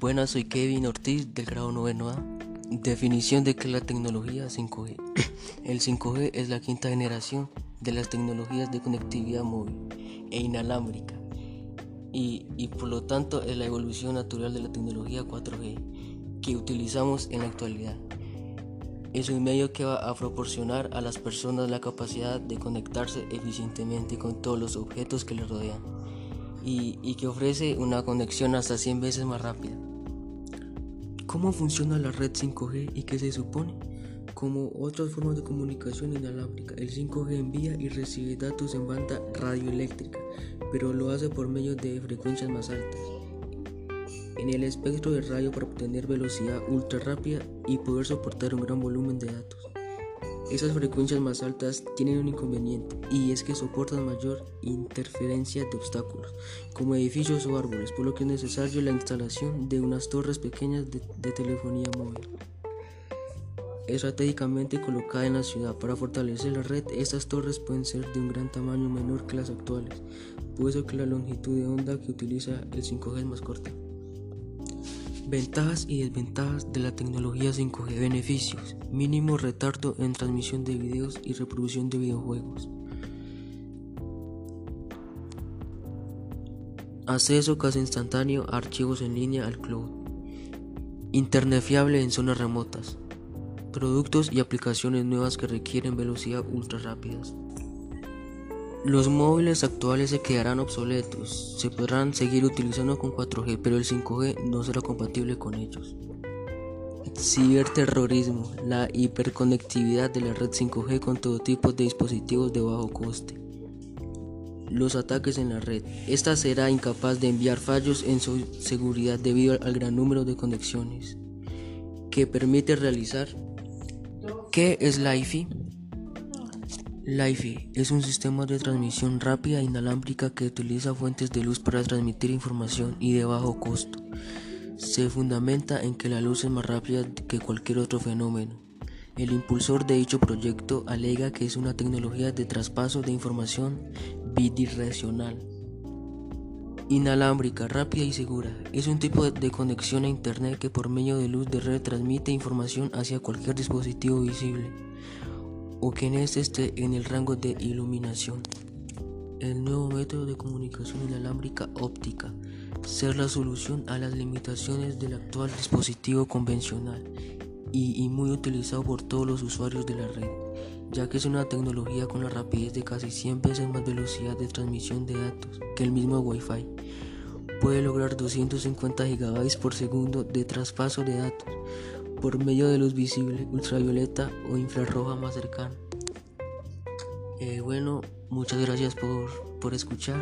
Buenas, soy Kevin Ortiz del grado 9A. Definición de qué es la tecnología 5G. El 5G es la quinta generación de las tecnologías de conectividad móvil e inalámbrica y, y por lo tanto es la evolución natural de la tecnología 4G que utilizamos en la actualidad. Es un medio que va a proporcionar a las personas la capacidad de conectarse eficientemente con todos los objetos que les rodean y, y que ofrece una conexión hasta 100 veces más rápida. ¿Cómo funciona la red 5G y qué se supone? Como otras formas de comunicación inalámbrica, el 5G envía y recibe datos en banda radioeléctrica, pero lo hace por medio de frecuencias más altas. En el espectro de radio para obtener velocidad ultra rápida y poder soportar un gran volumen de datos. Esas frecuencias más altas tienen un inconveniente y es que soportan mayor interferencia de obstáculos, como edificios o árboles, por lo que es necesario la instalación de unas torres pequeñas de, telefonía móvil. Estratégicamente colocada en la ciudad para fortalecer la red, estas torres pueden ser de un gran tamaño menor que las actuales, puesto que la longitud de onda que utiliza el 5G es más corta. Ventajas y desventajas de la tecnología 5G. Beneficios. Mínimo retardo en transmisión de videos y reproducción de videojuegos. Acceso casi instantáneo a archivos en línea al cloud. Internet fiable en zonas remotas. Productos y aplicaciones nuevas que requieren velocidad ultra rápidas. Los móviles actuales se quedarán obsoletos, se podrán seguir utilizando con 4G, pero el 5G no será compatible con ellos. Ciberterrorismo, la hiperconectividad de la red 5G con todo tipo de dispositivos de bajo coste. Los ataques en la red. Esta será incapaz de enviar fallos en su seguridad debido al gran número de conexiones que permite realizar. ¿Qué es la IFI? LiFi es un sistema de transmisión rápida e inalámbrica que utiliza fuentes de luz para transmitir información y de bajo costo. Se fundamenta en que la luz es más rápida que cualquier otro fenómeno. El impulsor de dicho proyecto alega que es una tecnología de traspaso de información bidireccional. Inalámbrica, rápida y segura. Es un tipo de conexión a Internet que por medio de luz de red transmite información hacia cualquier dispositivo visible o que en este esté en el rango de iluminación. El nuevo método de comunicación inalámbrica óptica ser la solución a las limitaciones del actual dispositivo convencional y, y, muy utilizado por todos los usuarios de la red, ya que es una tecnología con la rapidez de casi 100 veces más velocidad de transmisión de datos que el mismo Wi-Fi. Puede lograr 250 GB por segundo de traspaso de datos, por medio de luz visible, ultravioleta o infrarroja más cercana. Eh, bueno, muchas gracias por, por escuchar.